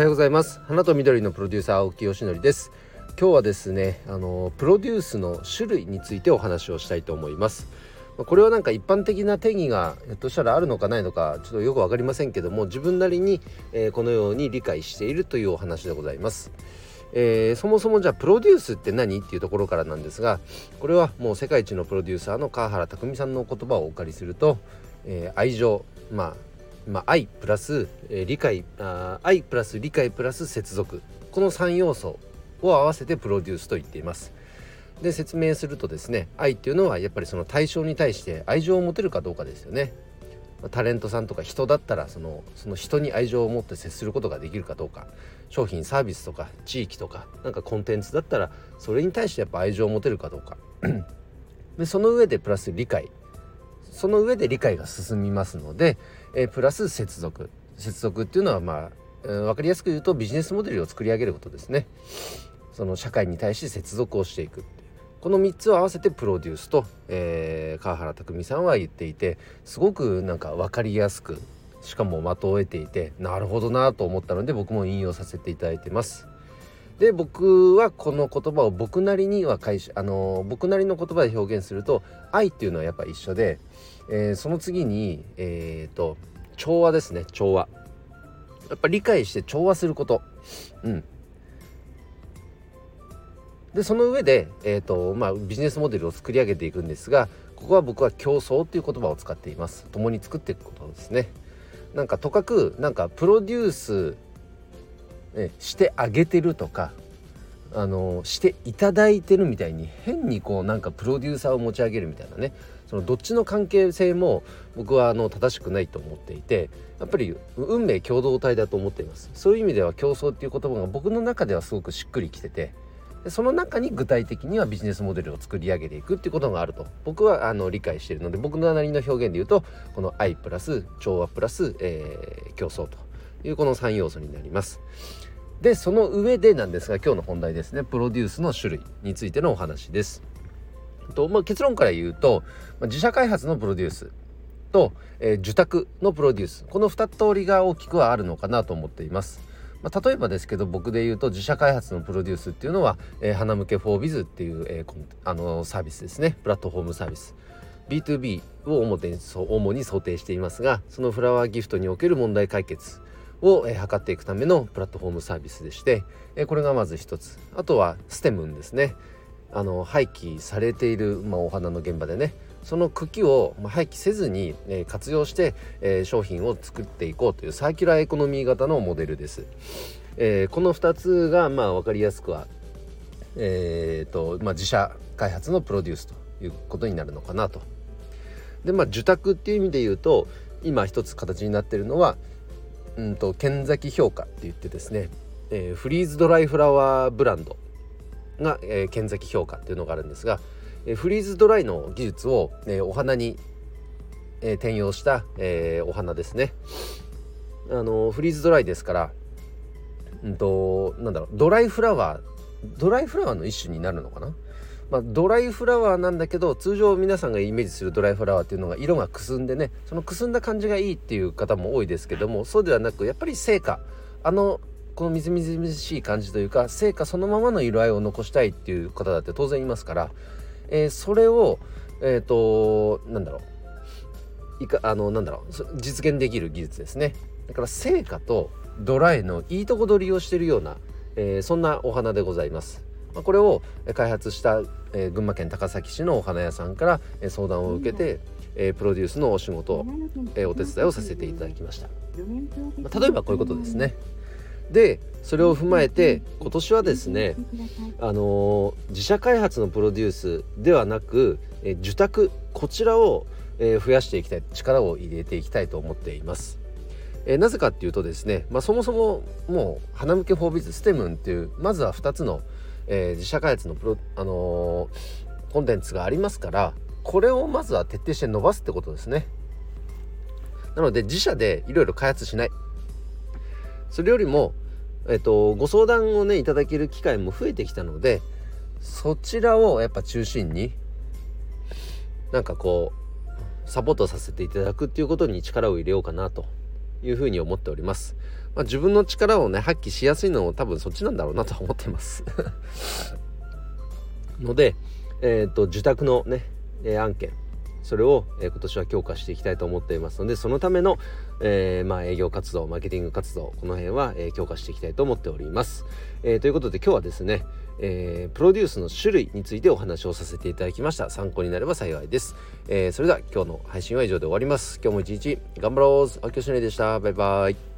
はようございます。花と緑のプロデューサー青木よしのりです。今日はですねあのプロデュースの種類についてお話をしたいと思います。これはなんか一般的な定義がひょっとしたらあるのかないのかちょっとよく分かりませんけども自分なりに、えー、このように理解しているというお話でございます。えー、そもそもじゃあプロデュースって何っていうところからなんですがこれはもう世界一のプロデューサーの川原拓実さんの言葉をお借りすると、えー、愛情まあまあ、愛プラス、えー、理解あ愛プラス理解プラス接続この3要素を合わせてプロデュースと言っています。で説明するとですね愛っていうのはやっぱりその対象に対して愛情を持てるかどうかですよね。タレントさんとか人だったらそのその人に愛情を持って接することができるかどうか商品サービスとか地域とかなんかコンテンツだったらそれに対してやっぱ愛情を持てるかどうかでその上でプラス理解その上で理解が進みますので、えー、プラス接続。接続っていうのはまあ、えー、分かりやすく言うとビジネスモデルを作り上げることですね。その社会に対して接続をしていくこの3つを合わせてプロデュースと、えー、川原拓実さんは言っていてすごくなんか分かりやすくしかも的を得ていてなるほどなと思ったので僕も引用させていただいてます。で僕はこの言葉を僕なりには解あの僕なりの言葉で表現すると愛っていうのはやっぱ一緒で、えー、その次にえっ、ー、と調和ですね調和。やっぱ理解して調和すること。うん。でその上で、えーとまあ、ビジネスモデルを作り上げていくんですがここは僕は競争っていう言葉を使っています。共に作っていくことですね。なんかとかくなんかプロデュースえしてあげてるとかあのしていただいてるみたいに変にこうなんかプロデューサーを持ち上げるみたいなねそのどっちの関係性も僕はあの正しくないと思っていてやっぱり運命共同体だと思っていますそういう意味では競争っていう言葉が僕の中ではすごくしっくりきててその中に具体的にはビジネスモデルを作り上げていくっていうことがあると僕はあの理解しているので僕のなりの表現で言うとこの愛プラス調和プラス、えー、競争というこの3要素になります。でその上でなんですが今日の本題ですね。プロデュースの種類についてのお話です。とまあ、結論から言うと、まあ、自社開発のプロデュースと、えー、受託のプロデュース。この2通りが大きくはあるのかなと思っています。まあ、例えばですけど僕で言うと自社開発のプロデュースっていうのは、えー、花向け 4biz っていう、えー、あのサービスですね。プラットフォームサービス。B2B を主に主に想定していますがそのフラワーギフトにおける問題解決。を、えー、図っていくためのプラットフォームサービスでして、え、これがまず一つあとはステムンですねあの廃棄されている、まあ、お花の現場でねその茎を廃棄せずに、え、活用して、え、商品を作っていこうというサーキュラーエコノミー型のモデルです。え、この2つがまあ分かりやすくは、えーとまあ、自社開発のプロデュースということになるのかなと。でまあ受託っていう意味で言うと今一つ形になってるのはうんと剣崎評価って言ってですね、えー、フリーズドライフラワーブランドが、えー、剣崎評価っていうのがあるんですが、えー、フリーズドライの技術を、えー、お花に、えー、転用した、えー、お花ですね。あのフリーズドライですから、うんとなんだろうドライフラワードライフラワーの一種になるのかな？まあ、ドライフラワーなんだけど通常皆さんがイメージするドライフラワーっていうのが色がくすんでねそのくすんだ感じがいいっていう方も多いですけどもそうではなくやっぱり成果。あのこのみずみずみずしい感じというか成果そのままの色合いを残したいっていう方だって当然いますから、えー、それをえっ、ー、となんだろう。いかあのなんだろう。実現できる技術ですね。だから成果とドライのいいとこ取りをしているような、えー、そんなお花でございます。まあ、これを開発した、えー、群馬県高崎市のお花屋さんから、えー、相談を受けて、えー、プロデュースのお仕事、えー、お手伝いをさせていただきました、まあ、例えばこういうことですね。でそれを踏まえて今年はですね、あのー、自社開発のプロデュースではなく、えー、受託こちらを、えー、増やしていきたい力を入れていきたいと思っています。えー、なぜかっていうとですね、まあ、そもそももう花向けフォービズステムンっていうまずは2つの、えー、自社開発のプロ、あのー、コンテンツがありますからこれをまずは徹底して伸ばすってことですね。なので自社でいろいろ開発しない。それよりも、えっ、ー、と、ご相談をねいただける機会も増えてきたのでそちらをやっぱ中心になんかこうサポートさせていただくっていうことに力を入れようかなと。いうふうに思っております。まあ、自分の力をね発揮しやすいのも多分そっちなんだろうなとは思ってます。ので、えーと、受託のね、え案件それを、えー、今年は強化していきたいと思っています。のでそのための、えー、まあ、営業活動マーケティング活動この辺は、えー、強化していきたいと思っております、えということで今日はですね、えプロデュースの種類についてお話をさせていただきました。参考になれば幸いです、えそれでは今日の配信は以上で終わります。今日も一日頑張ろう。あきょしねでした。バイバイ。